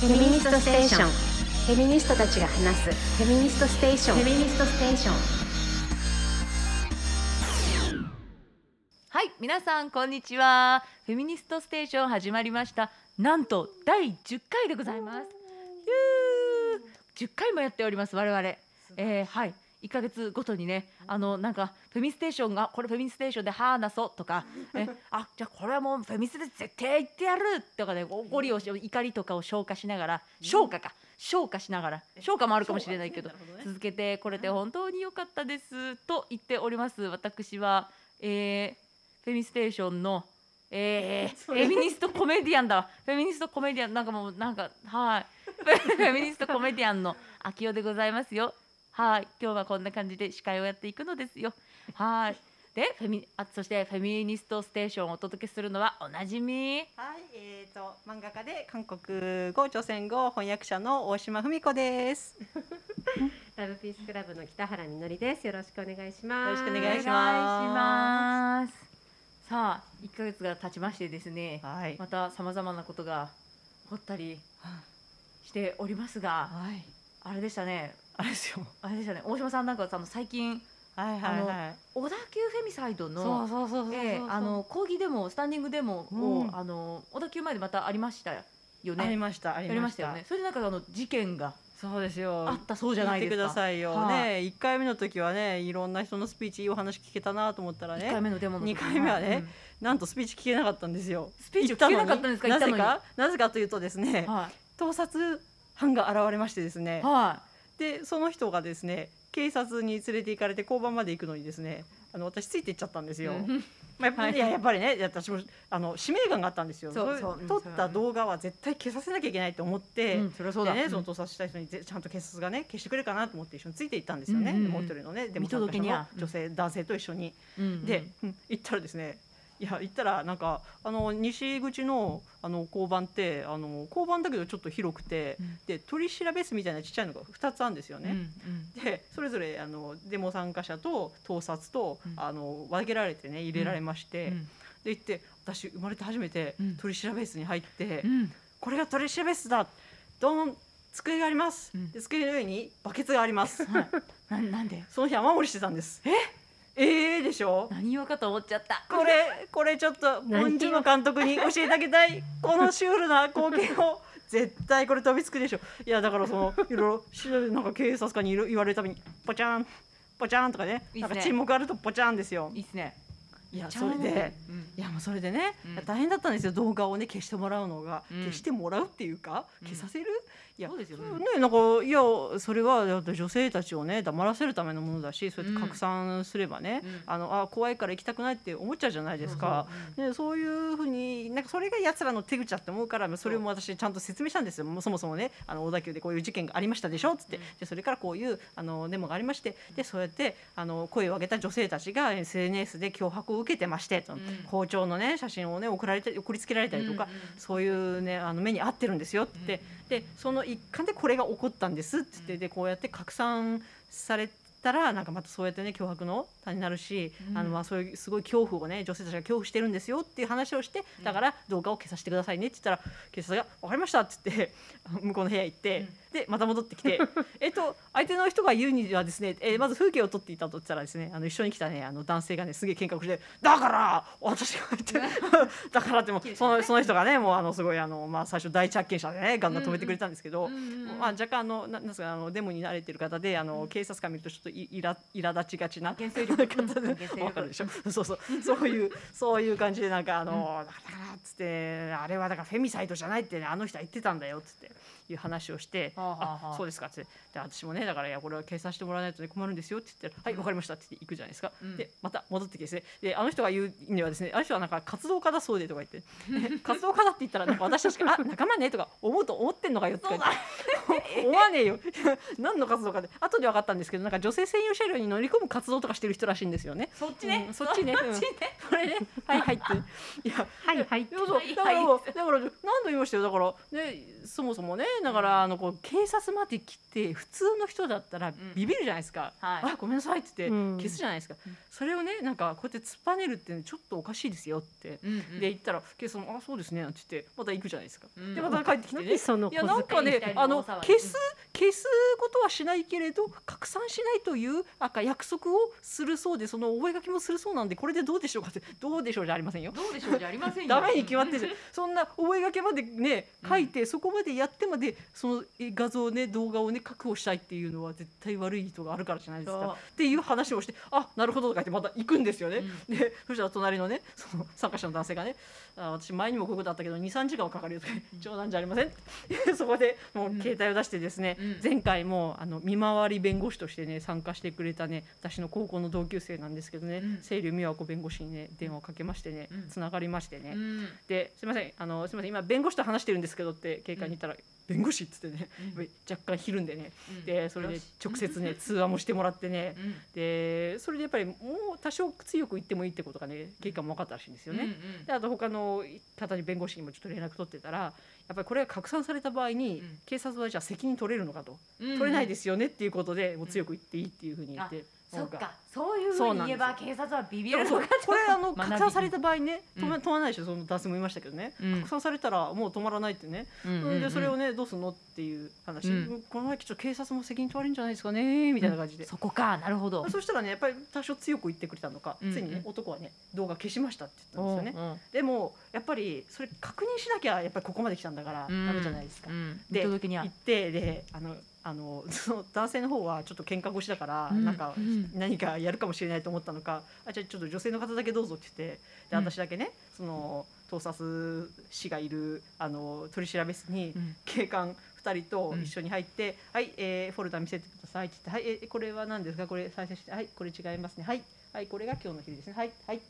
フェミニストステーション。フェミニストたちが話す。フェミニストステーション。フェミニストステーション。はい皆さんこんにちは。フェミニストステーション始まりました。なんと第10回でございます。ゆー。10回もやっております我々。えー、はい1ヶ月ごとにねあのなんかフェミステーションがこれフェミステーションで話そうとかえ あじゃあこれはもうフェミスで絶対言ってやるとかね怒りをし怒りとかを消化しながら消化か。消化しながら。消化もあるかもしれないけど続けてこれて本当に良かったですと言っております私は、えー、フェミステーションのえー、フェミニストコメディアンだわ。フェミニストコメディアンなんかもうなんかはい。フェミニストコメディアンの秋代でございますよはい今日はこんな感じで司会をやっていくのですよはいでフェミあそしてフェミニストステーションをお届けするのはおなじみはい、えー、と漫画家で韓国語朝鮮語翻訳者の大島文子です。ラブピースクラブの北原みのりですよろしくお願いしますよろしくお願いしますお願いしますさあ1ヶ月が経ちましてですねはい。またさまざまなことが起こったりしておりますがはい。あれでしたね。あれですよ。あれでしたね。大島さんなんかあの最近はいはいはい。小田急フェミサイドのそうそうそうそう。ええあの抗議デモスタンディングデモを、うん。あの小田急前でまたありましたよありね。ましたありました。たましよね。それでなんかあの事件がそうですよ。あったそうじゃないですか。てくださいよ、はい。ね一回目の時はねいろんな人のスピーチいいお話聞けたなと思ったら一回ね目のデモの時二回目はねうん。なんとスピーチ聞けなかったんですよ。スピーチを聞けなかったんですか？なぜか。なぜかというとですねは盗撮犯が現れましてですいねはでその人がですね警察に連れて行かれて交番まで行くのにですねあの私ついて行っちゃったんですい。よ。うんまあ、やっぱり、はいいややっぱりね私もあの使命感があったんですよ。そうれそううん撮った動画は絶対消させなきゃいけないと思って、うんそりゃそうだ。でね、うんその盗撮した人にぜちゃんと警察がね消してくれるかなと思って一緒について行ったんですよね。うんうんうんもう一人のねでも女性、男性と一緒に。うんうんで、うん行ったらですねいや行ったらなんかあの西口のあの交番ってあの交番だけどちょっと広くて、うん。で取り調べ室みたいなちっちゃいのが2つあるんですよね。うんうん。でそれぞれあのデモ参加者と盗撮と、うん。あの分けられてね入れられまして、うんで行って私生まれて初めてうん。取り調べ室に入って、うん。これが取り調べ室だドン机があります、うん。で机の上にバケツがあります。はい。なんなんで？その日雨漏りしてたんです。え？えー、でしょ？何言おうかと思っちゃった。これこれちょっとモンジュの監督に教えてあげたい。このシュールな光景を。絶対これ飛びつくでしょ。いやだからそのいろいろなんか警察官にいろ言われるたびにポチャンポチャンとかね。なんか沈黙あるとポチャンですよ。いいっすね。いやそれでうんいやもうそれでね、うん。大変だったんですよ。動画をね消してもらうのが、うん。消してもらうっていうかうん消させる、いやそうですよね。なんかいやそれは女性たちをね黙らせるためのものだしそうやって拡散すればね、うん。あのあ怖いから行きたくないって思っちゃうじゃないですか。そうでそういうふうになんかそれが奴らの手口だって思うからそれも私ちゃんと説明したんですよ。そもそもねあの小田急でこういう事件がありましたでしょっつって、うん。でそれからこういうあのデモがありまして。でそうやってあの声を上げた女性たちが SNS で脅迫を受けてまして、うん。包丁のね写真をね送られて送りつけられたりとか、うんうんそういうねあの目に遭ってるんですよって。言って、でその一環でこれが起こったんですって言って、でこうやって拡散されたらなんかまたそうやってね脅迫の種になるし、うん。あのまあそういうすごい恐怖をね女性たちが恐怖してるんですよっていう話をしてだから動画を消させてくださいねって言ったら警察が「分かりました」って言って 向こうの部屋行って、でまた戻ってきて えっと相手の人が言うにはですね、えーまず風景を撮っていたと言ったらですねあの一緒に来たねあの男性がねすげえ喧嘩をして「だから私が言ってだから」ってもうそのその人がねもうあのすごいあの、まあ、最初第一発見者でねガンガン止めてくれたんですけど。うんうんうんまあ、若干あのななんですかあのデモに慣れてる方であの警察官見るとちょっといいら苛立ちがちな方でかるでしょ？そうそう。そういうそういう感じでなんかあの、だからっつってあれはだからフェミサイトじゃないってねあの人は言ってたんだよっつっていう話をして、はあはあはあ。あそうですかって。で私もねだからいやこれは警察してもらわないと、ね、困るんですよって言ってはいわかりましたって言って行くじゃないですか、うん。でまた戻ってきてですね。であの人が言うにはですねあの人はなんか活動家だそうでとか言って、ね活動家だって言ったらなんか私たちがあ仲間ねとか思うと思ってんのかよとか言って。思わねえよ。何の活動かで後で分かったんですけどなんか女性専用車両に乗り込む活動とかしてる人らしいんですよね。そっちね、うんそっちね。そっちね、これね。はいはいって。いやはいはいそう。そうはい。だから、はいだから何度言いましたよ。だからねそもそもねだからあのこう警察まで来て普通の人だったらビビるじゃないですか、はい。あごめんなさいって言ってうん。消すじゃないですか、うん。それをねなんかこうやって突っぱねるってちょっとおかしいですよって、で言ったら警察も「あそうですね」なんて言ってまた行くじゃないですか、うん。でまた帰ってきてね。いやなんかねあの消す消すことはしないけれど拡散しないというなんか約束をするそうでその覚書もするそうなんでこれでどうでしょうかってどうでしょうじゃありませんよ。どうでしょうじゃありませんよ。ダメに決まってる。そんな覚書までね書いて、そこまでやってまでそのえ画像ね動画をね確保したいっていうのは絶対悪い意図があるからじゃないですか。っていう話をしてあなるほどとか言ってまた行くんですよね、でそしたら隣のねその参加者の男性がねあ私前にもこういうことあったけど23時間はかかるよとか冗談じゃありません？そこでもう携帯を出してですね、うん。前回もあの見回り弁護士としてね参加してくれたね私の高校の同級生なんですけどね、うん。清流美和子弁護士にね電話をかけましてねうん。つながりましてね、うん。ですみませんあのすみません今弁護士と話してるんですけどって警官に言ったら、弁護士っつってね、うん。若干ひるんでね、うん。でそれで直接ね 通話もしてもらってね、うん。でそれでやっぱりもう多少強く言ってもいいってことがね警官も分かったらしいんですよね。うんうんであと他の方に弁護士にもちょっと連絡取ってたらやっぱりこれが拡散された場合に、うん。警察はじゃあ責任取れるのかと、うん取れないですよねっていうことでもう強く言っていいっていうふうに言って、そっか。そういうふうに言えば警察はビビるのか。これあの 拡散された場合ね止まうん。止まらないでしょその男性も言いましたけどね、うん。拡散されたらもう止まらないってね、うんうんうん。でそれをねどうすんのっていう話、うん。この前ちょっと警察も責任取られるんじゃないですかねみたいな感じで、そこか。なるほど。そしたらねやっぱり多少強く言ってくれたのか、うんついにね男はね動画消しましたって言ったんですよね、うんうん。でもやっぱりそれ確認しなきゃやっぱりここまで来たんだからダメじゃないですか、うん。で行ってであのあの その男性の方はちょっと喧嘩腰だから、うんなんかうん。何かやるかもしれないと思ったのかあじゃあちょっと女性の方だけどうぞって言ってでうん。私だけねその盗撮師がいるあの取り調べ室にうん。警官2人と一緒に入って「はい、えーフォルダ見せてください」って言って「はい、えーこれは何ですか？これ再生してはいこれ違いますね。はいはいこれが今日の日ですね。はいはい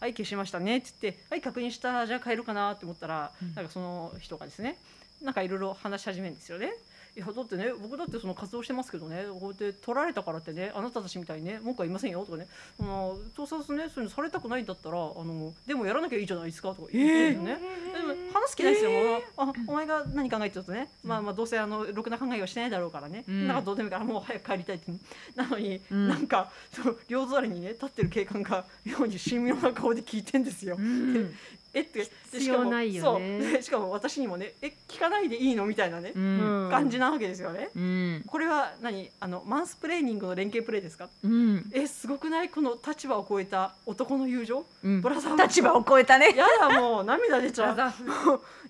はい消しましたね」って言って「はい確認した。じゃあ帰るかな」って思ったら、うん。なんかその人がですねなんかいろいろ話し始めるんですよね。いやだってね僕だってその活動してますけどねこうやって取られたからってねあなたたちみたいにね文句は言いませんよとかねあの盗撮ねそういうのされたくないんだったらあのでもやらなきゃいいじゃないですかとか言ってるんですよね。でも話す気ないですよ、もうあお前が何考えてるとね、まあまあどうせあのろくな考えはしてないだろうからね、うん。なんかどうでもいいからもう早く帰りたいって。なのに、うん。なんかその両座りにね立ってる警官が妙に神妙な顔で聞いてんですよ。うんえってで必要ないよね。そう。でしかも私にもねえ聞かないでいいの？みたいなね、うん。感じなわけですよね。うん。これは何？あのマンスプレーニングの連携プレーですか？うん。えすごくない？この立場を超えた男の友情？うん。ブラザー立場を超えたね。やだもう涙出ちゃう。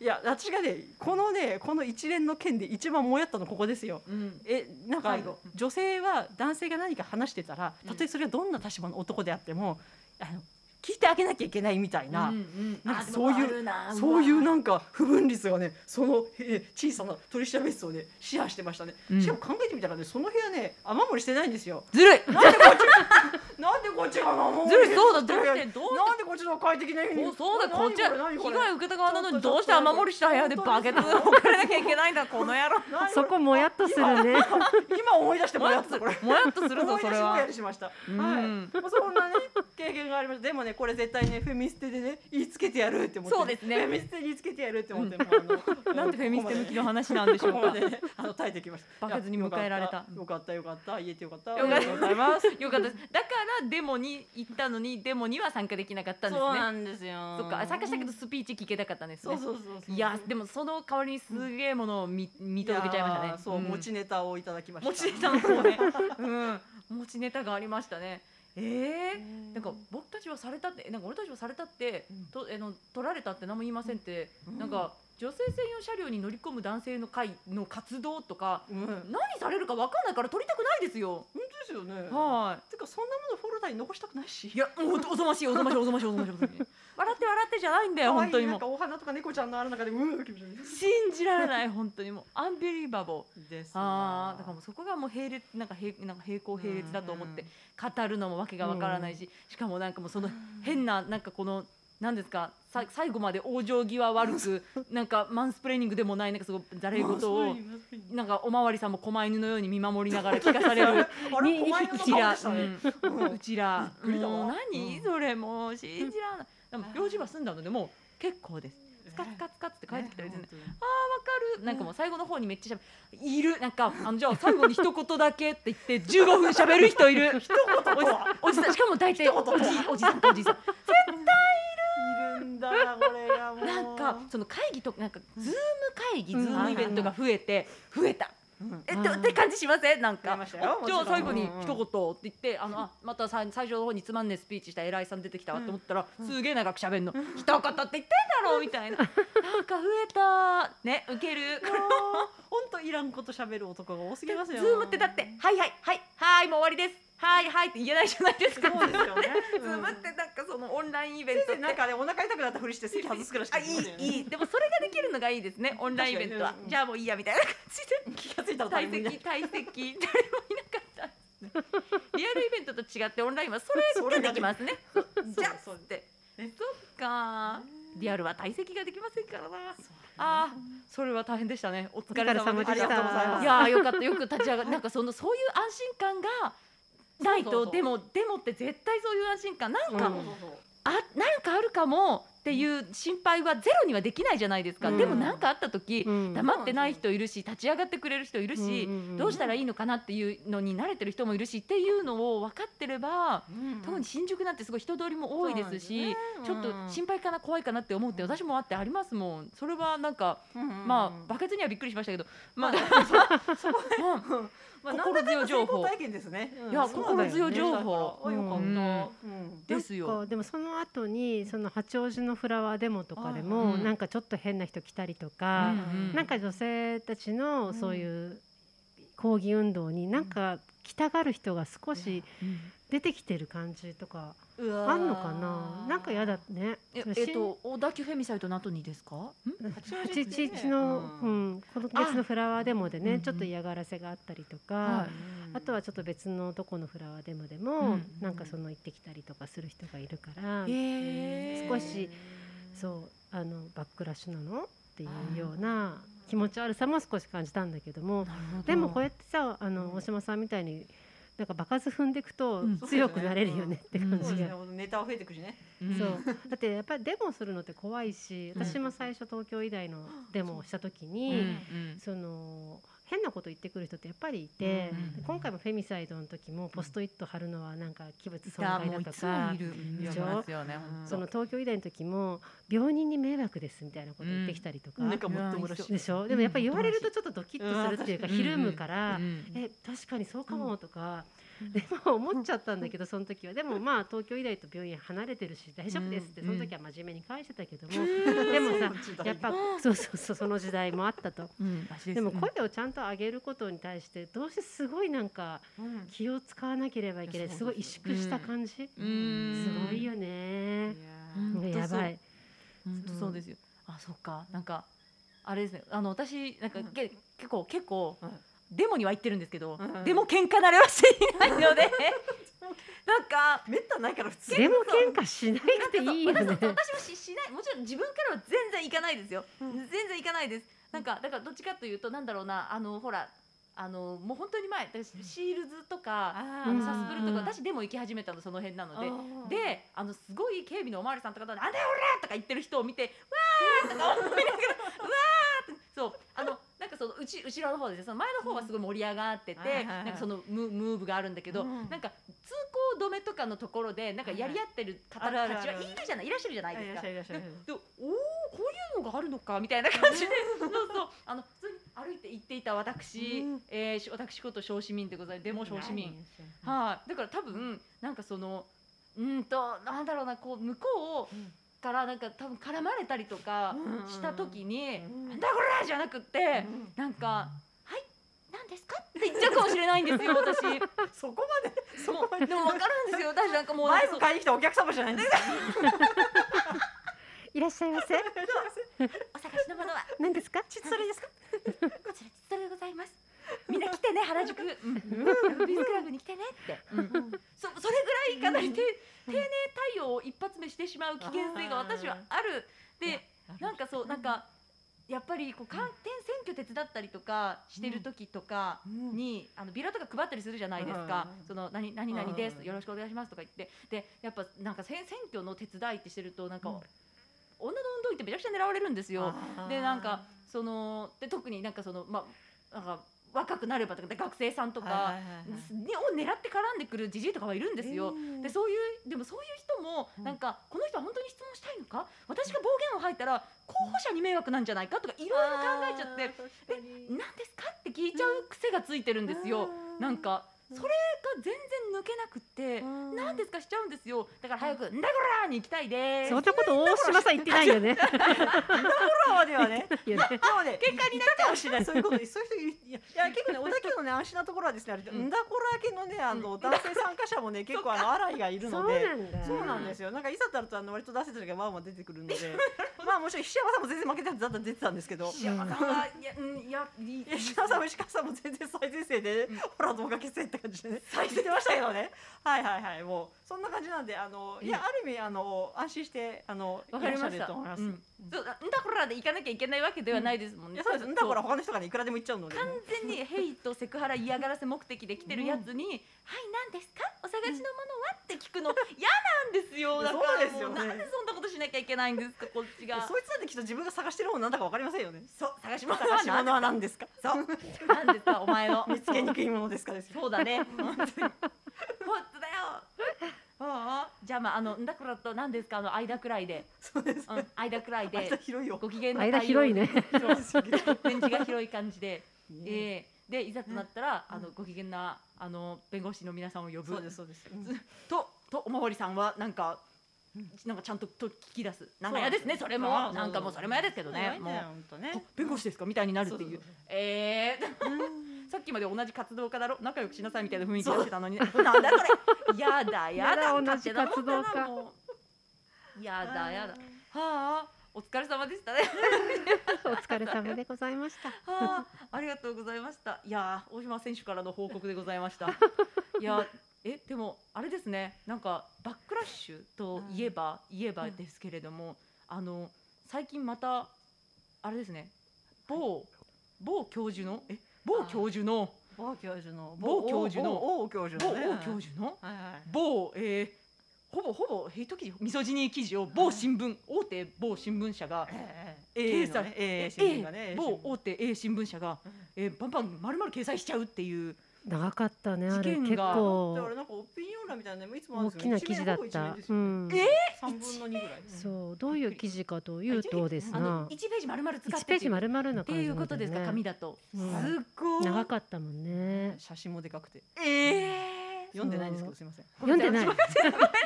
いや私がねこのねこの一連の件で一番もやったのここですよ。うん。えなんか女性は男性が何か話してたらうんたとえそれがどんな立場の男であってもあの聞いてあげなきゃいけないみたいな、うんうん。なんかそういうそういうわなんか不分率がねその、えー小さな取り調べ室をねシェアしてましたね、うん。しかも考えてみたらねその部屋ね雨漏りしてないんですよ。ずるい。なんでこっちなんでこっちが雨漏りずるいそうだどうしてどうしてなんでこっちの快適な家にそうそうだ。なこっちは被害を受けた側なのにどうして雨漏りした部屋でバケツを置かれなきゃいけないんだこの野郎。そこもやっとするね。今思い出してもやっとこれ。もやっとするぞ それ思い出しもやしました。うん。はい。まあそんなね経験がありました。でもねこれ絶対ねフェミステでね言いつけてやるって思って、そうですね。フェミステに言いつけてやるって思って、なんてフェミステ向きの話なんでしょうか。あの耐えてきました。バケツに迎えられた。よかったよかったよかった。言えてよかった。よかった。ありがとうございます。よかったです。だからデモに行ったのにデモには参加できなかったんですそうねなんですよ。そっか。参加したけどスピーチ聞けたかったんですね。そうそうそうそう。いやでもその代わりにすげえものを見見届けちゃいましたね。そう、ん。持ちネタをいただきました。持ちネタの方ね。うん。持ちネタがありましたね。えー、なんか僕たちはされたってなんか俺たちはされたって、うん。とあの取られたって何も言いませんって、うん。なんか女性専用車両に乗り込む男性の会の活動とかうん。本何されるか分かんないから取りたくないですよ。当ですよね。はいてかそんなものフォルダに残したくないし。いやもうおぞましいおぞましいおぞましいおぞましいおぞましい笑って笑ってじゃないんだよ本当にもうお花とか猫ちゃんのある中でうー気持ち悪い信じられない本当にもうアンビリーバボーですああだからもうそこがもう並列なんか平なんか平行並列だと思って語るのもわけがわからないししかもなんかもうその変ななんかこのなんですか？さ最後まで往生際悪く なんかマンスプレーニングでもないなんかすごいざれ言をなんかおまわりさんも狛犬のように見守りながら聞かされる。にうちらうんうちら。もう何、うん。それもう信じられない。でも用事は済んだのでもう結構です。スカツカツカツって帰ってきたりするんであーわかる。なんかもう最後の方にめっちゃしゃべいる。なんかあのじゃあ最後に一言だけって言って15分喋る人いる。一言おじおじさん。しかも大体おじおじさんとおじさんんだこれがもう。なんかその会議とかなんかズーム会議、うん。ズームイベントが増えて増えた。うん。えっとって感じしません？なんか。じゃあ最後にうんうん。一言って言って、あのあまたさ最初の方につまんねえスピーチした偉いさん出てきたわって思ったら、すげえ長く喋んの、一言って言ってんだろうみたいな。なんか増えた。ねウケる。本当いらんこと喋る男が多すぎますよ。ズームってだってはい。はいはい。はいもう終わりですはいはいって言えないじゃないですか。そうですよね。ズームってなんかそのオンラインイベントなんかねお腹痛くなったふりして席外すくらいしかあいいいい。でもそれができるのがいいですね。オンラインイベント。はじゃあもういいやみたいな感じで。気がついたら退席退席誰もいなかった。リアルイベントと違ってオンラインはそれができますね。じゃあそう。って。えそっか。リアルは退席ができませんからな。あーそれは大変でしたね。お疲れ様でした。いやーよかったよく 立ち上がなんかそのそういう安心感がないとでもでもって絶対そういう安心感なんか、そうそうそうあなんかあるかもっていう心配はゼロにはできないじゃないですか、うん。でもなんかあった時、うん。黙ってない人いるし立ち上がってくれる人いるし、うんどうしたらいいのかなっていうのに慣れてる人もいるしっていうのを分かってれば、うん。特に新宿なんてすごい人通りも多いですしそうちょっと心配かな怖いかなって思うって私もあってありますもん。それはなんか、うんまあバケツにはびっくりしましたけど、まあ、うんまあ心強い情報。体験ですね。うん。いや心強い情報。うん。うん。ですよ。でもその後にその八王子のフラワーデモとかでうもん。なんかちょっと変な人来たりとか、うんなんか女性たちのそういう抗議運動になんか来たがる人が少しうん出てきてる感じとかあんのかな？なんかやだね。えっと小田急フェミサイトの後にですか？ん。八王子ってね811の、ううん。ん、この月のフラワーデモでね、うんちょっと嫌がらせがあったりとか、はい。あとはちょっと別のどこのフラワーデモでも、うんなんかその行ってきたりとかする人がいるから、少しそうあのバックラッシュなの？っていうような気持ち悪さも少し感じたんだけどもでもこうやってさあの大島さんみたいになんか場数踏んでいくとうん。強くなれるよねって感じが。そうですね。ネタは増えてくしね。うん。そう。だってやっぱりデモするのって怖いしうん。私も最初東京医大のデモをした時うん。に、うん。その変なこと言ってくる人ってやっぱりいて、うん今回もフェミサイドの時もポストイット貼るのはなんか器物損害だとかその東京医大の時も病人に迷惑ですみたいなこと言ってきたりとか、なんかもっともらしい。でしょ？でもやっぱり言われるとちょっとドキッとするっていうかうん。ひるむから、うん。え確かにそうかもとか、でも思っちゃったんだけどその時は。でもまあ東京医大と病院離れてるし大丈夫ですってうんその時は真面目に返してたけども、でもさやっぱそうそうそうその時代もあったと。でも声をちゃんと上げることに対してどうしてすごいなんかうん。気を使わなければいけないすごい萎縮した感じ、うん。すごいよね、やばい。本当そう。ですよ。あそっか。なんかあれですね。あの私なんかけ結構結構はいデモには行ってるんですけどうん。でも喧嘩慣れはしていないので。なんかめったにないから普通。でも喧嘩しなくていいよね。私私はししない。もちろん自分からは全然行かないですよ、うん。全然行かないです。なんかだからどっちかというとなんだろうな。あのほらあのもう本当に前私シールズとかあうんあのサスプルとかうん私でも行き始めたのその辺なので。であのすごい警備のおまわりさんとかと「なんだよ俺!」とか言ってる人を見て「わー!」とか思いながら「うわー!」ってそうあのその内後ろの方ですねその前の方はすごい盛り上がってて、うんなんかそのムムーブがあるんだけど、うん。なんか通行止めとかのところでなんかやり合ってる方たちはいあるじゃないいらっしゃるじゃないいですか。でおおこういうのがあるのかみたいな感じでそうそうあの普通に歩いて行っていた私、うん。えーし私こと小市民でございますデモ小市民。はい、だから多分なんかそのうんとなんだろうなこう向こうからなんか多分絡まれたりとかうんした時に「うんなんだこれ!」じゃなくって、うんなんか「はい何ですか?」って言っちゃうかもしれないんですよ私。そこまでそもこまでうでも分かるんですよ私なんかもう前の買いに来たお客様じゃないんですか。いらっしゃいませ お探しのものは何ですか？ちそれですか？こちらそれでございます。みんな来てね原宿、うん、ビーズクラブに来てねって、うんそそれぐらいかなりて丁寧対応を一発目してしまう危険性が私はある。でなんかそうなんかやっぱりこう観点選挙手伝ったりとかしてる時とかに、あのビラとか配ったりするじゃないですか、うん。その何何々です、うん。よろしくお願いしますとか言って。でやっぱなんか選選挙の手伝いってしてるとなんか、うん。女の運動員ってめちゃくちゃ狙われるんですよ。でなんかそので特になんかそのまあなんか若くなればとかで学生さんとか、を狙って絡んでくるじじいとかはいるんですよ。でそういうでもそういう人もうんなんか、この人は本当に質問したいのか？私が暴言を吐いたら候補者に迷惑なんじゃないかとかいろいろ考えちゃって「何ですか?」って聞いちゃう癖がついてるんですよ。なんかそれが全然抜けなくって「何ですか?」しちゃうんですよ。だから早く「んだこら!」に行きたいです。そんなこと大島さん言ってないよね。ホラー！ではね。でもね。喧嘩になっかもしれない。そういうこと。そういう人いやいや結構ね小田急のね安心なところはですねあれうん。んだこらけのねあの男性参加者もね 結構あの荒いがいるので。なんだ。そうなんですよ。なんかいざとなるとあの割と男性たちがまあまあ出てくるので、まあもちろん石山さんも全然負けてただったら出てたんですけど、石山さんはいやうんいやいい。石山さんも石川さんも全然最前線で、うん。ほら動画消せって感じでね、言ってましたけどね。はいはいはい、もうそんな感じなんであのいやある意味あの安心してあのわかりました。ると思います。うんそうだんだこらで行かなきゃいけないわけではないですもんね。いやそうです。んだから他の人がねいくらでも言っちゃうので。完全にヘイトセクハラ嫌がらせ目的で来てるやつに「はい何ですか？お探しのものは?」って聞くの嫌なんですよだからそうですよねもうなんでそんなことしなきゃいけないんですか？こっちがそいつなんてきっと自分が探してるものなんだかわかりませんよね。そう探し物探し物は何ですか？そう。なんですか？お前の見つけにくいものですかですよ。そうだね本当に。本当だよ。ああじゃあまああのんだこらと何ですか？あの間くらいで、そうです。うん、間くらい間で広いよ。ご機嫌な間広いね。そう。展示が広い感じで、ね。えーでいざとなったら、あのご機嫌なあの弁護士の皆さんを呼ぶ。そうですそうです。うん。ととおまわりさんはなんか、なんかちゃんとと聞き出す。なんか嫌ですねそれも。そう。なんかもうそれも嫌ですけどね。もう。本当ね。あ。弁護士ですか？みたいになるっていう。そうそうそう。えーうんさっきまで同じ活動家だろ？仲良くしなさいみたいな雰囲気出してたのになんだこれ？やだやだやだ同じ活動家やだやだはあお疲れ様でしたねお疲れ様でございました。はあ、ありがとうございました。いやー、大島選手からの報告でございました。いや、え、でも、あれですね、なんかバックラッシュといえば、言えばですけれども。あの、最近また、あれですね。某、某教授の、え、某教授の、某教授の。某教授の。某教授某のね。某教授の？はいはい某、えーほぼほぼヘイト記事、ミソジニー記事を某新聞、大手某新聞社が。えええーさえええ新聞がね。某大手 A 新聞社が、えーバンバン丸々掲載しちゃうっていう長かったねあ事れ結件がだから構なんかオピニオン欄みたいなのもいつも大きな記事だった。うん。え？三分の二ぐらい。そうどういう記事かというとですあのな、1ページ丸々使って1ページ丸々なって感じいうことですか、ね紙だと。うんすっごい。長かったもんね。写真もでかくて。ええ読んでないんですけどすみません。読んでない。い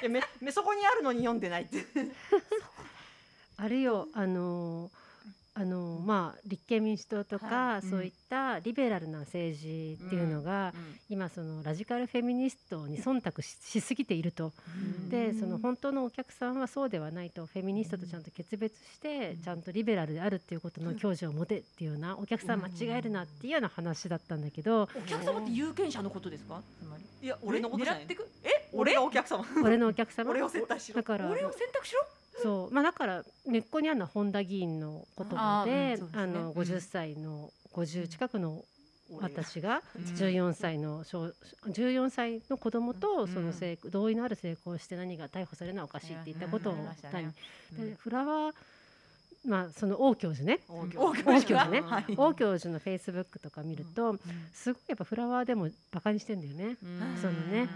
やめめそこにあるのに読んでないって。あれよあのあのまあ立憲民主党とか、はい。そういったリベラルな政治っていうのが、今そのラジカルフェミニストに忖度ししすぎていると。でその本当のお客さんはそうではないとフェミニストとちゃんと決別してちゃんとリベラルであるっていうことの教授を持てっていうようなお客さん間違えるなっていうような話だったんだけど。お客様って有権者のことですか？つまり。いや俺のことじゃない。狙ってく？え？俺 俺がお客様？俺のお客様？俺を接待しろ。だから俺を選択しろ？そう。まあだから根っこにあるのは本田議員の言葉でうんそうですね。あのうん。50歳の50近くの私がうん。14歳の小14歳の子供とそうん。の性同意のある性交をして何が逮捕されるのはおかしいって言ったことをね。フラワーまあその王教授ね。王王教教授ね。はい。王教授のフェイスブックとか見るとすごいやっぱフラワーでもバカにしてんだよね。うん。そのね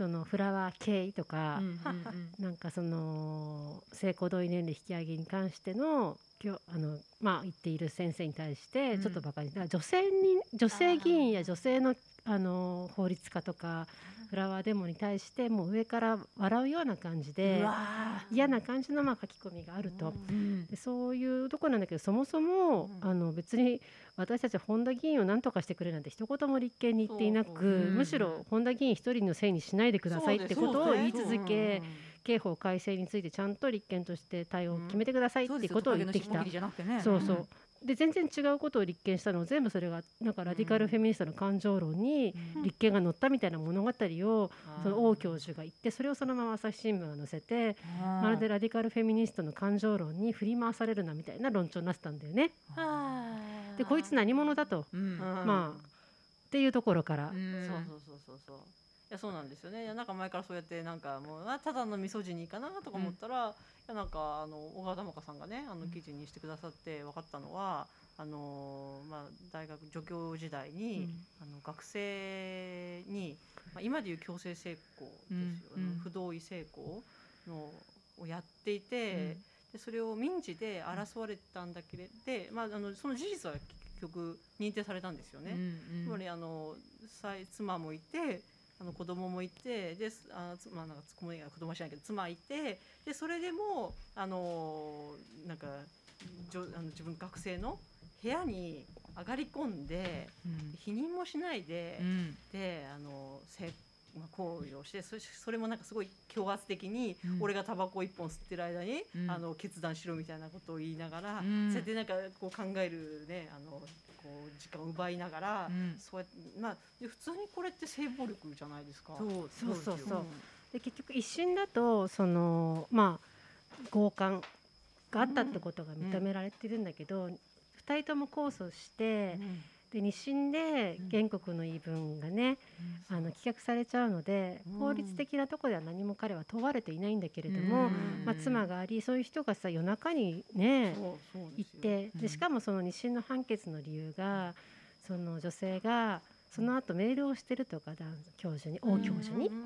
そのフラワー系とかうんうんうん。なんかその性行同意年齢引き上げに関してのきょあのまあ言っている先生に対してちょっとバカに、だから女性に女性議員や女性のあの法律家とかフラワーデモに対してもう上から笑うような感じで嫌な感じのまあ書き込みがあると。ーうん。でそういうとこなんだけどそもそも、うん。あの別に私たち本田議員を何とかしてくれなんて一言も立憲に言っていなく、そうう。ん。むしろ本田議員一人のせいにしないでくださいってことを言い続け、刑法改正についてちゃんと立憲として対応を決めてくださいっていうことを言ってきた。そうそうで全然違うことを立件したのを全部それがなんかラディカルフェミニストの感情論に立件が載ったみたいな物語をその王教授が言ってそれをそのまま朝日新聞が載せてまるでラディカルフェミニストの感情論に振り回されるなみたいな論調になってたんだよね。でこいつ何者だと、うん。あまあっていうところから、うん。そうそうそうそうそう。いやそうなんですよね。いやなんか前からそうやってなんかもうあただのミソジニーかなとか思ったら、いやなんかあの小川玉香さんがねあの記事にしてくださって分かったのは、あのまあ大学助教時代に、あの学生に、まあ、今でいう強制性交ですよ、うんうん。不同意性交のをやっていて、でそれを民事で争われたんだけれど、まあ、あのその事実は結局認定されたんですよね。つまりあの妻もいてあの子供もいてであつまあなんか子供が子供はしないけど妻いてでそれでもあのなんかじょあの自分学生の部屋に上がり込んで否認もしないで、であの性まあ行為をしてそそれもなんかすごい強圧的に、うん。俺がタバコ一本吸ってる間に、うん。あの決断しろみたいなことを言いながら、うん。そうやってなんかこう考えるねあのこう時間を奪いながら、うん。そうやってまあで普通にこれって性暴力じゃないですか。そうそうそうそう。で結局一審だとそのまあ強姦があったってことが認められてるんだけど、二人とも控訴して、で二審で原告の言い分がね、あの棄却されちゃうので、うん。法律的なところでは何も彼は問われていないんだけれども、うん。まあ、妻がありそういう人がさ夜中にね行ってうん。でしかもその二審の判決の理由がその女性がその後メールをしてるとか男教授に王教授にうん。うん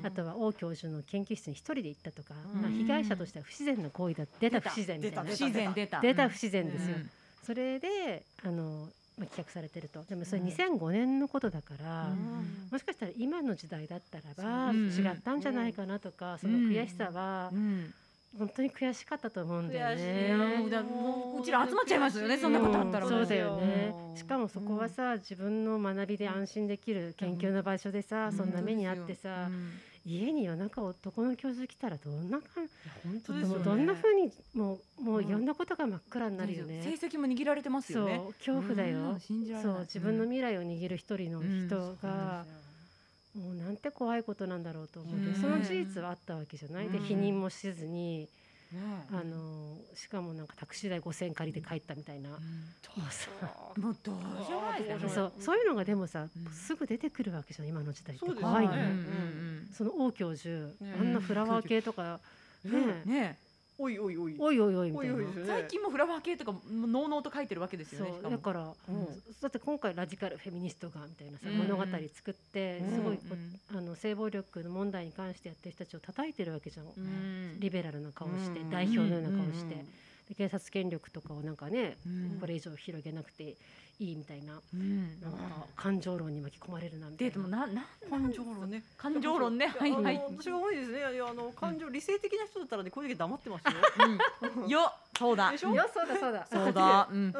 うんあとは王教授の研究室に一人で行ったとか、うん。まあ被害者としては不自然な行為だ出た不自然みたいな。出不自然出た。出た不自然ですよ、うん。それであの、まあ、棄却されてると。でもそれうん2005年のことだから、うん。もしかしたら今の時代だったらばそうです違ったんじゃないかなとか、その悔しさはうん。本当に悔しかったと思うんだよ悔しいね。うだもううちら集まっちゃいますよねそんなことあったらそうだよね。うん。しかもそこはさ、自分の学びで安心できる研究の場所でさ、そんな目にあってさ、家に夜中男の教授来たらどんな感本当じですよね。どんな風にもうもういろんなことが真っ暗になるよね。成績も握られてますそうよね恐怖だよ、そう自分の未来を握る一人の人が、なんもうなんて怖いことなんだろうと思って、うん。その事実はあったわけじゃない、でうん。否認もしずに、ね。あのしかもなんかタクシー代5,000円借りて帰ったみたいな、もうさもうどうしようもないですね。そう。そういうのがでもさ、うん。すぐ出てくるわけじゃん今の時代って。怖いね、はいその王教授、ねあんなフラワー系とか、ねうんねおいおいおい。おいおいおいみたいな。おいおいですよね最近もフラワー系とかのうのうと書いてるわけですよねだから、うん。だって今回ラジカルフェミニストがみたいなさ、うん。物語作ってうん。すごいこう性暴力の問題に関してやってる人たちを叩いてるわけじゃん、うん。リベラルな顔して、うん代表のような顔して、うんで警察権力とかをなんかね、うん。これ以上広げなくていいみたいなうん。なんか感情論に巻き込まれるなみたいな。ででもなな感情論ね。感情論ね。はいあのはい。私が多いですね。いやあの感情理性的な人だったらねこういう時黙ってますよ。うん。よそうだ。でしょ？いやそうだそうだ。そうだ。うん。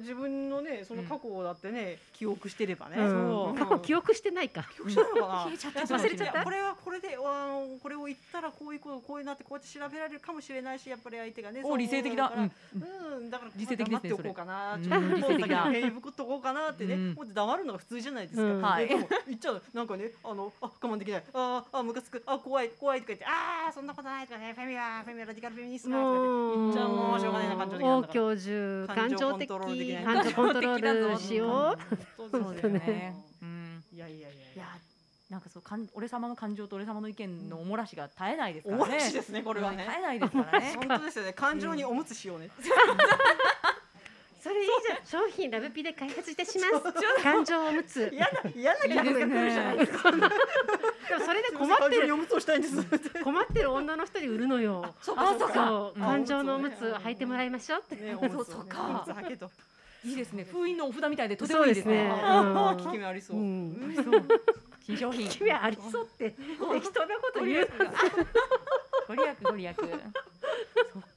自分のねその過去だってね記憶してればね。うん。そう。過去記憶してないか。記憶してるのかな？消えちゃったいや忘れちゃった。これはこれであのこれを言ったらこういうことこういうなってこうやって調べられるかもしれないしやっぱり相手がね。お理性的だそう思うから。うん。だから理性的ですね黙っておこうかな。それ。ちょっと。うん理性的だ。手にぶくっとこうかなってね。うん。もう黙るのが普通じゃないですか。うん。はい。でも言っちゃうなんかねあのあ我慢できない。ああムカつく。あ怖い怖いとか言ってああそんなことないとかね。フェミはフェミはラディカルフェミニストだとちゃうもうしょうがないな感情的なん王だから。教授。感情的。感情コントロールしよう。そうだよね。うん。いやいやいや。いやなんかそうかん俺様の感情と俺様の意見のおもらしが絶えないですかおらね。もらしですねこれはね。絶えないですからね。本当ですよね。感情におむつしようね。それいいじゃん商品ラブピで開発いたします。感情おむつ。嫌な嫌な気がするじゃないですか。でもそれで困ってる。感情におむつをしたいんです。困ってる女の人に売るのよ。そうあそうか感情のおむつ履いてもらいましょうそうか。おむつ履けと。いいですね。封印のお札みたいでとてもいいですね。効き目ありそう。うん。そう。新商品。君はありそうって。適当なこと言うご利益ご利益。そっか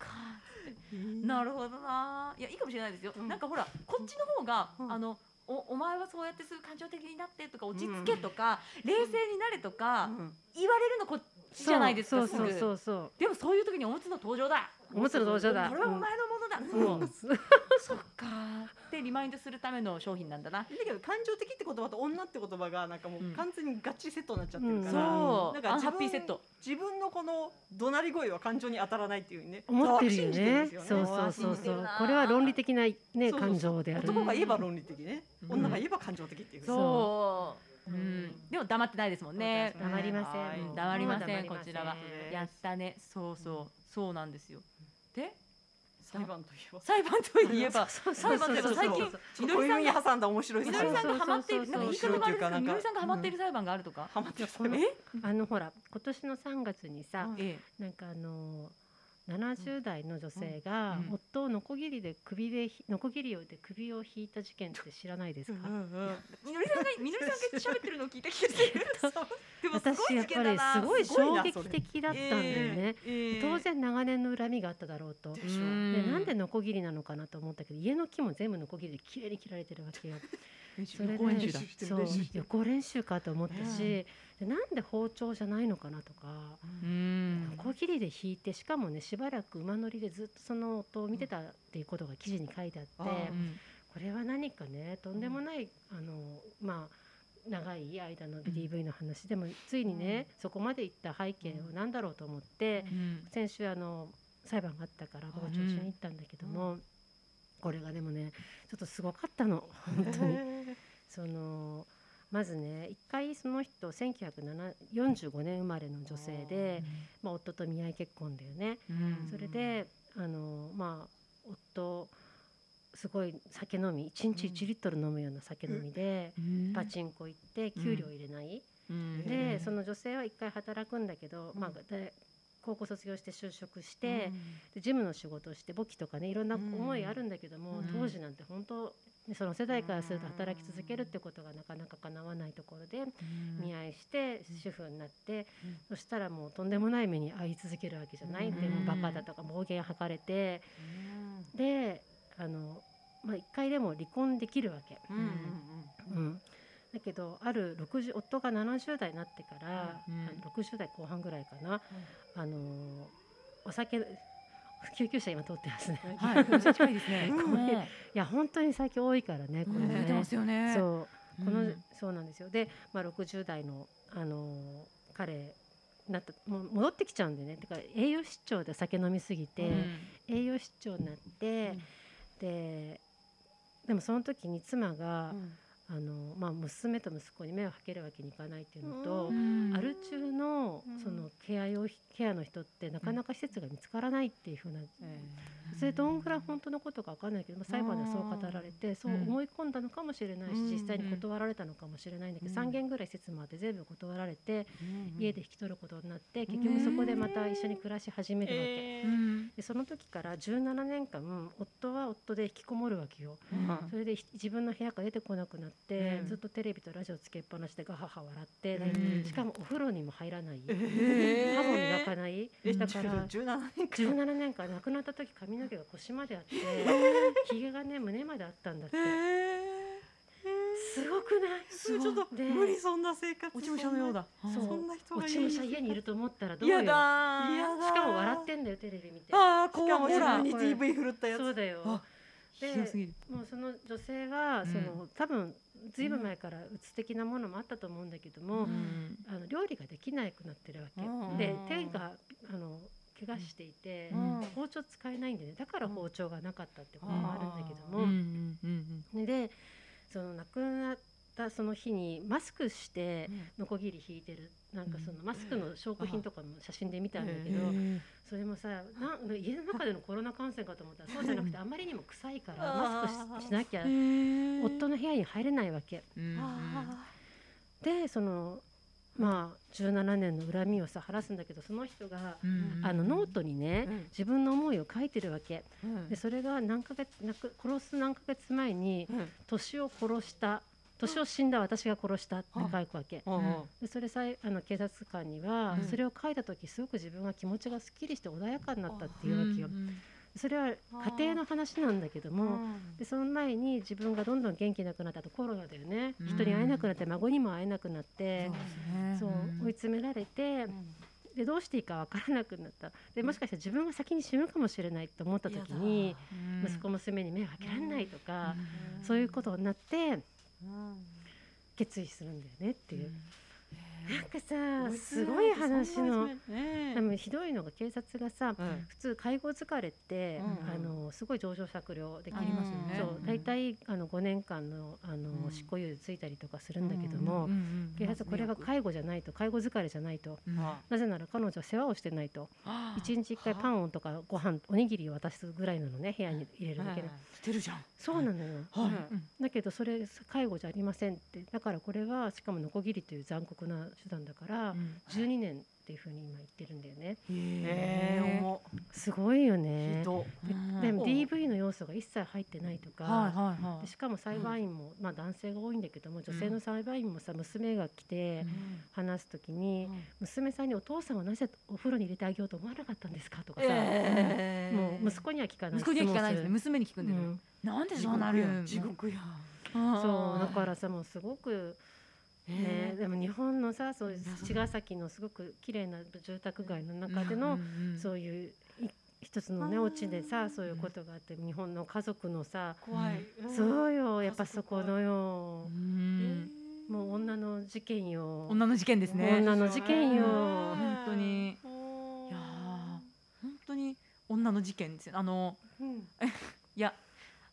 なるほどな。いやいいかもしれないですよ、うん。なんかほらこっちの方が、うん。あのおお前はそうやってすぐ感情的になってとか落ち着けとか、冷静になれとか、うん。言われるのこっちじゃないですかそうそうそうそう。でもそういう時におむつの登場だおむつの登場だ。これはお前のものたうのん。そっか。でリマインドするための商品なんだな。だけど感情的って言葉と女って言葉がなんかもううん。完全にガチセットになっちゃってるから、そう。なんかハッピーセット。自分のこの怒鳴り声は感情に当たらないっていうね思ってるよね。ですよね。そうそうそうそう。これは論理的なね感情である。男が言えば論理的ね、うん。女が言えば感情的っていうそう、う。うん。ん、でも黙ってないですもんね。黙りません。黙りませんこちらは。やったね。そうそう。そうなんですよで裁判といえば。裁判といえば。裁判といえば。最近みのりさんが挟んだ面白いみのりさんがハマっているなんか言い方があれですけどりさんがハマっている裁判があるとか、ハマってるあのほら今年の3月にさ、えなんかあの70代の女性がうん。夫をノコギリで首でひノコギリをで首を引いた事件って知らないですか？えみのりさんがみのりさんが喋ってるのを聞いた気がする。でも私やっぱりすごい衝撃的だったんだよね。ええ。当然長年の恨みがあっただろうと。でなんでノコギリなのかなと思ったけど家の木も全部ノコギリで綺麗に切られてるわけよ。それで予行演習だ。練習してるそう予行練習かと思ったし、でなんで包丁じゃないのかなとか。うん。ノコギリで引いてしかもねしばらく馬乗りでずっとその音を見てたっていうことが記事に書いてあって、これは何かねとんでもない、あのまあ長い間の DV の話でもついにね、そこまでいった背景を何だろうと思って、うん。先週あの裁判があったから傍聴しに行ったんだけども、これがでもねちょっとすごかったの本当に。そのまずね一回その人1945年生まれの女性で、まあ、夫と見合い結婚だよね。うん。それであのまあ夫すごい酒飲み1日1リットル飲むような酒飲みで、うん。パチンコ行って給料入れない、うん。でその女性は一回働くんだけど、まあ、で高校卒業して就職して、で事務の仕事をして簿記とかねいろんな思いあるんだけども、うん当時なんて本当ねその世代からすると働き続けるってことがなかなか叶わないところで見合いして主婦になって、そしたらもうとんでもない目に遭い続けるわけじゃない、うんでもバカだとか暴言吐かれてであの、まあ、一回でも離婚できるわけ。うんだけどある60夫が70代になってから、うんあの60代後半ぐらいかな、あのお酒救急車今通ってますね。はい、近いですね。いや本当に最近多いからねこれね。出てますよね。そうこの、うんそうなんですよで、まあ、60代の、あのー彼なったもう戻ってきちゃうんでねだから栄養失調で酒飲みすぎて、栄養失調になって、ででもその時に妻が、あのまあ、娘と息子に目をはけるわけにいかないっていうのと、うん。アル中のうん。そのケア用ケアの人ってなかなか施設が見つからないっていうふうなそれどんぐらい本当のことか分かんないけど、まあ裁判ではそう語られてそう思い込んだのかもしれないし、うん。実際に断られたのかもしれないんだけど、うん。3件ぐらい施設もあって全部断られて、家で引き取ることになって結局そこでまた一緒に暮らし始めるわけ。でその時から17年間夫は夫で引きこもるわけよ。うん。それでひ自分の部屋から出てこなくなって、うんずっとテレビとラジオつけっぱなしでガハハ笑って、うん。しかもお風呂にも入らない、え歯も磨かない、えだから17年間17年間亡くなった時髪の毛が腰まであって ひげがね胸まであったんだって。すごくない？すごい。ちょっとで無理そんな生活落ち武者のようだ。そんな。人が落ち武者家にいると思ったらどうよ嫌だー。嫌だしかも笑ってんだよテレビ見て。ああ、しかも。自分に DV 振るったやつそうだよ。あで。もうその女性はうん。その、多分ずいぶん前からうつ的なものもあったと思うんだけども、うん。あの料理ができなくなってるわけ、うん。で手があの怪我していて、うん。包丁使えないんでね。だから包丁がなかったってこともあるんだけども、でその亡くなったその日にマスクしてノコギリ引いてるなんかそのマスクの証拠品とかも写真で見たんだけど、うん。それもさな家の中でのコロナ感染かと思ったらそうじゃなくてあまりにも臭いからマスクししなきゃ夫の部屋に入れないわけ。うん。でそのまあ17年の恨みをさ晴らすんだけどその人が、うん。あのノートにね、うん。自分の思いを書いてるわけ。うん。でそれが何ヶ月なく殺す何ヶ月前にうん。年を殺した年を死んだ私が殺したって書くわけ。でそれさえあの警察官には、うん。それを書いた時すごく自分は気持ちがすっきりして穏やかになったっていうわけよ、うんそれは家庭の話なんだけども、でその前に自分がどんどん元気なくなったとコロナだよね、うん。人に会えなくなって孫にも会えなくなって、そう追い詰められて、でどうしていいか分からなくなった。でもしかしたら自分が先に死ぬかもしれないと思った時にうん。息子娘に迷惑かけられないとか、そういうことになって決意するんだよねっていう、なんかさす。ごい話の。でもひどいのが警察がさうん。普通介護疲れって、うんあのすごい上場酌量できますよね。そううん。大体あの5年間のあの、うん。執行猶予ついたりとかするんだけども、うんうん警察はこれが介護じゃないと介護疲れじゃないとうん。あなぜなら彼女は世話をしてないとあ一日一回パンとかご飯おにぎりを渡すぐらいなのね部屋に入れるだけで、してるじゃん。そうなのよ、はい。うん。だけどそれ介護じゃありませんって。だからこれはしかもノコギリという残酷な手段だから、うん。12年っていうふうに今言ってるんだよね。すごいよっ。ねでもうん。DV の要素が一切入ってないとか、はいはいはでしかも裁判員も、まあ男性が多いんだけども女性の裁判員もさ娘が来て話す時に、娘さんにお父さんはなぜお風呂に入れてあげようと思わなかったんですかとかさ、えー。もう息子には聞かない息子には聞かないですね。娘に聞くんだよなんで地そうなる獄や地獄やそうだからさもうすごくねえ、でも日本のさそう茅ヶ崎のすごく綺麗な住宅街の中での、そういうい一つのねお家でさそういうことがあって日本の家族のさ、怖い、そうよ家やっぱそこのよ。うんもう女の事件よ女の事件ですね女の事件よ本当にいやー本当に女の事件ですよあのうんいや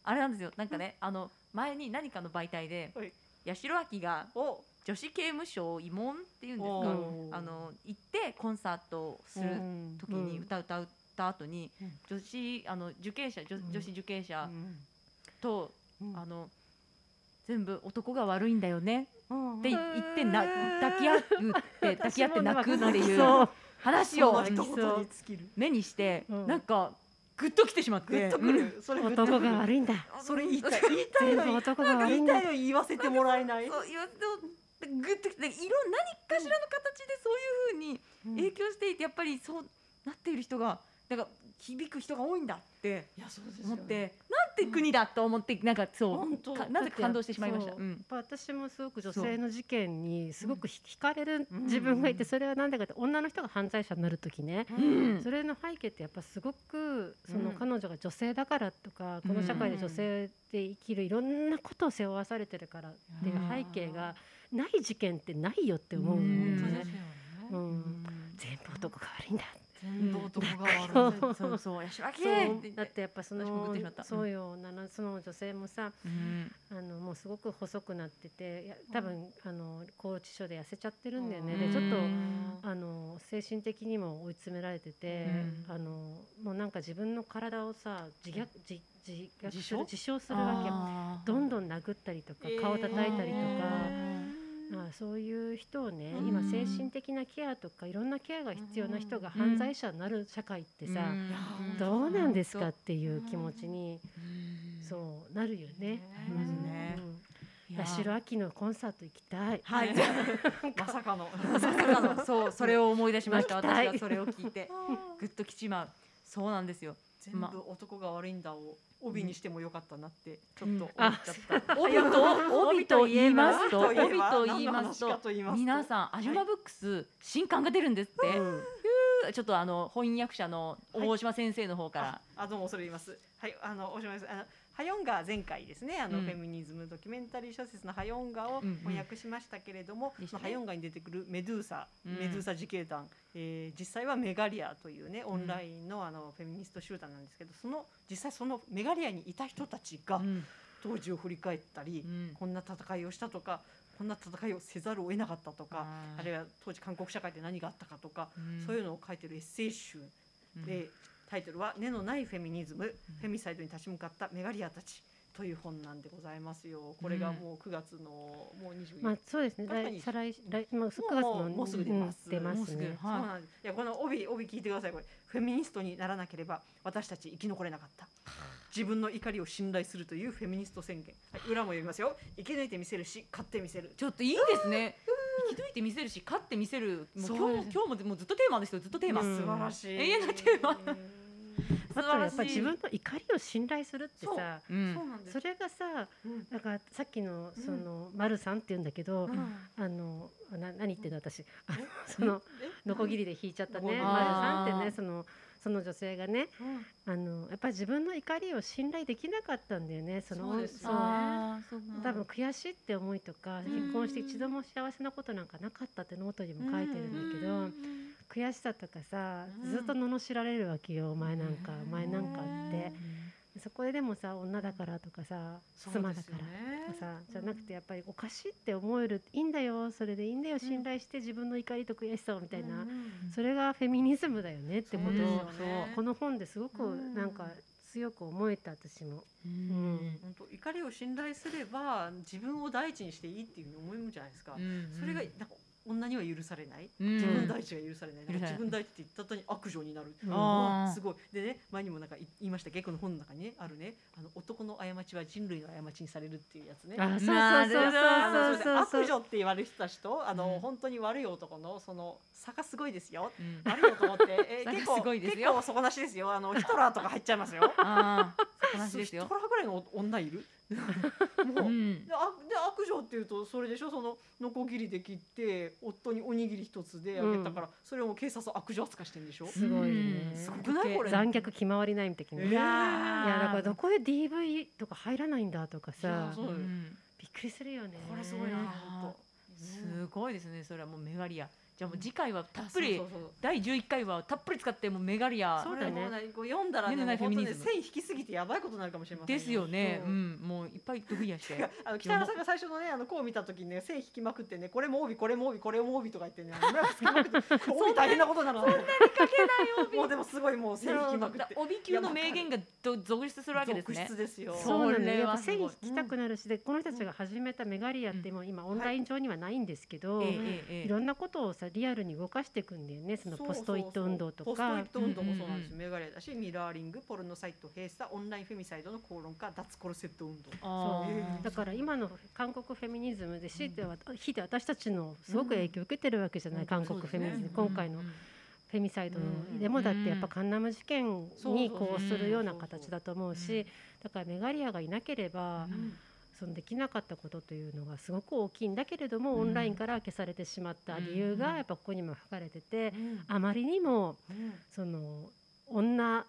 あれなんですよなんかねあの前に何かの媒体ではい八代亜紀がお女子刑務所慰問っていうんですおかー。あの行ってコンサートをするうん。時にうん。歌歌った後にうん。女子あの受刑者女うん。女子受刑者うん。とうん。あの全部男が悪いんだよねうんって言ってな抱き合うって 抱き合って泣くっていうそう。話を目にしてうん。なんかグッときてしまって。男が悪いんだ。それ言いたい。言いたい全のに。部男が悪い言わせてもらえない。言わせてグッときていろん何かしらの形でそういうふうに影響していてやっぱりそうなっている人がなんか響く人が多いんだって思ってなんて国だと思ってなんかそ本当うかなぜか感動してしまいました。そううん。やっぱ私もすごく女性の事件にすごくひ惹かれるうん自分がいてそれは何でかって女の人が犯罪者になる時ね。うん。それの背景ってやっぱすごくそのうん。彼女が女性だからとかこの社会で女性で生きるいろんなことを背負わされてるからっていう背景がない事件ってないよって思うね本当ですよねうん。全部男が悪いんだ全部男がうん悪いそうそうそう。だってやっぱそのそうよ。ななその女性もさうん。あのもうすごく細くなってて多分、あの拘置所で痩せちゃってるんだよね、うん。でちょっとうんあの精神的にも追い詰められてて、うん。あのもうなんか自分の体をさ自虐自自自傷？自傷するわけどんどん殴ったりとか顔叩いたりとか。あそういう人をねうん。今精神的なケアとかいろんなケアが必要な人が犯罪者になる社会ってさ、うん。どうなんですかっていう気持ちに、うん。そうなるよね。なりますね八代亜紀のコンサート行きたい。はい。まさかの。まさかの。そうそれを思い出しました。私はそれを聞いて。グッときちまう。そうなんですよ全部男が悪いんだを帯にしてもよかったなってちょっと思っちあゃった。帯と帯と言いますと帯と言いますと話かと言いますと皆さんアジュマブックス新刊が出るんですって、うんちょっとあの翻訳者の大島先生の方から、あどうも恐れ入ります。はいあのおしまいです。あのハヨンガ前回ですね。あの、うん。フェミニズムドキュメンタリー小説のハヨンガをうんうん。翻訳しましたけれども、でしたね。そのハヨンガに出てくるメドゥーサ、うん。メドゥーサ自警団、えー実際はメガリアというねオンラインのあのフェミニスト集団なんですけど、その実際そのメガリアにいた人たちがうん。当時を振り返ったり、うん。こんな戦いをしたとかこんな戦いをせざるを得なかったとか、あるいは当時韓国社会で何があったかとか、うん。そういうのを書いてるエッセイ集で、タイトルは「根のないフェミニズム、フェミサイドに立ち向かったメガリアたち」という本なんでございますよ。これがもう9月のもう20まあそうですね。来再来来まあ9月のもうもうすぐ出ます。うん出まもうすぐ。すね。そうなんです。いやこの帯帯聞いてください。これ。フェミニストにならなければ私たち生き残れなかった。自分の怒りを信頼するというフェミニスト宣言、はい、裏も読みますよ。生き抜いてみせるし勝ってみせる。ちょっといいですね。生き抜いてみせるし勝ってみせる。もう今日も今日ももうずっとテーマですよ。ずっとテーマ、うん。素晴らしい。永遠のテーマ素だからやっぱり自分の怒りを信頼するってさう。ん。そうなんです。それがさうん。だからさっきのうん。その丸さんって言うんだけど、うん。あのな何言ってんの私？あのそのえ？ノコギリで引いちゃったね。丸さんってねそのその女性がねうん。あのやっぱり自分の怒りを信頼できなかったんだよねそのそう多分悔しいって思いとかん。結婚して一度も幸せなことなんかなかったってノートにも書いてるんだけど悔しさとかさうん。ずっと罵られるわけよお前なんかお前なんかって。そこででもさ女だからとかさそう妻だからとかさじゃなくてやっぱりおかしいって思えるいいんだよそれでいいんだよ信頼して自分の怒りと悔しさをみたいな。それがフェミニズムだよねってこと。をこの本ですごくうん。なんか強く思えた私も。うん。本当怒りを信頼すれば自分を第一にしていいっていうふうに思えるじゃないですか、それがなんか女には許されない、うん。自分第一が許されない、自分第一って言った途に悪女になる、うん。すごい。でね前にもなんか言いましたっけ？この本の中にねあるね。あの男の過ちは人類の過ちにされるっていうやつね。あそうそうそうそう。そう悪女って言われる人たちとあの、うん。本当に悪い男のその差がすごいですよ。うん。悪い男って、結構すごいですよ。結構底なしですよ。あのヒトラーとか入っちゃいますよ。ヒト。ラーぐらいの女いる？もう、うんであで悪女っていうとそれでしょ？そのノコギリで切って夫におにぎり一つであげたから、それを警察は悪女扱いしてるんでしょ？すごいね。うん。すごくない？これ。残虐気回りないみたいな。えー。いやいやだからどこで DV とか入らないんだとかさ。そう。ん。びっくりするよね。これすごいな本すごいですね。それはもうメガリア。じゃあもう次回はた当。っぷり第11回はたっぷり使ってもうメガリア。そうだね。これもね。こう読んだらねね本当ねフェミニズム線引きすぎてやばいことになるかもしれませんですよね。そううん、もういっぱいドフィアして。あの北原さんが最初のねあのこう見た時にね線引きまくってねこれも帯これも帯これも帯とか言ってね 帯大変なことになるそんなにかけない帯。もうでもすごいもう線引きまくって。帯級の名言がど続出するわけですね。続出。ですよ。そうなんだよ。や線引きたくなるし、でこの人たちが始めたメガリアってもう今オンライン上にはないんですけど、いろんなことをさリアルに動かしていくんだよね。そのポストイット運動とポストイッか。ト運動もそうなんですよ、うんメガレだしミラーリングポルノサイト閉鎖オンラインフェミサイドの口論化脱コルセット運動。だから今の韓国フェミニズムで強いてはひいて私たちのすごく影響を受けてるわけじゃない、うん。韓国フェミニズム、ね。今回のうんフェミサイドうんでもだってやっぱカンナム事件にこうするような形だと思ううん。しだからメガリアがいなければうんそのできなかったことというのがすごく大きいんだけれどもうん。オンラインから消されてしまった理由がやっぱここにも書かれててうん。あまりにもうん。その女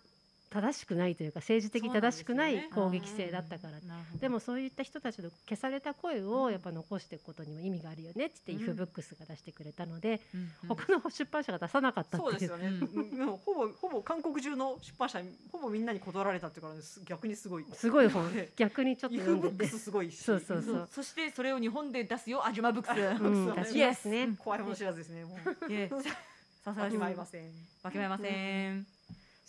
正しくないというか政治的正しくない攻撃性だったから。なるほど。でもそういった人たちの消された声をやっぱ残していくことにも意味があるよねって言ってイフブックスが出してくれたので、うん。うん。他の出版社が出さなかったっていう。そうですよね、うん。もうほぼほぼ韓国中の出版社にほぼみんなに断られたっていうから、ね、す逆にすごい。すごい本。ね。逆にちょっとイフブック読んでてスすごいし。そうそうそう。そしてそれを日本で出すよアジュマブックス。うん出しますね、怖いもの知らずですねもう。いえ。さすがわきですませんわけまえません。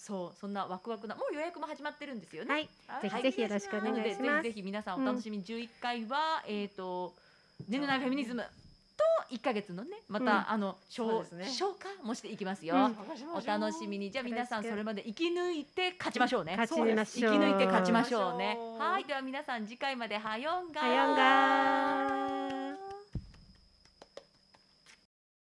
そうそんなワクワクなもう予約も始まってるんんですよね。はい。ぜひはい。ぜひよろしくおなのでぜ願いします。ひぜひ皆さんお楽しみに11回は、えっ、とねぬないフェミニズムと1ヶ月のねまた、うん。あの消ね。消化もしていきますよ。うん。お楽しみに。じゃあ皆さんそれまで生き抜いて勝ちましょうね。勝ちましょう。生き抜いて勝ちましょうね。はい。では皆さん次回まではよんがー。はよんがー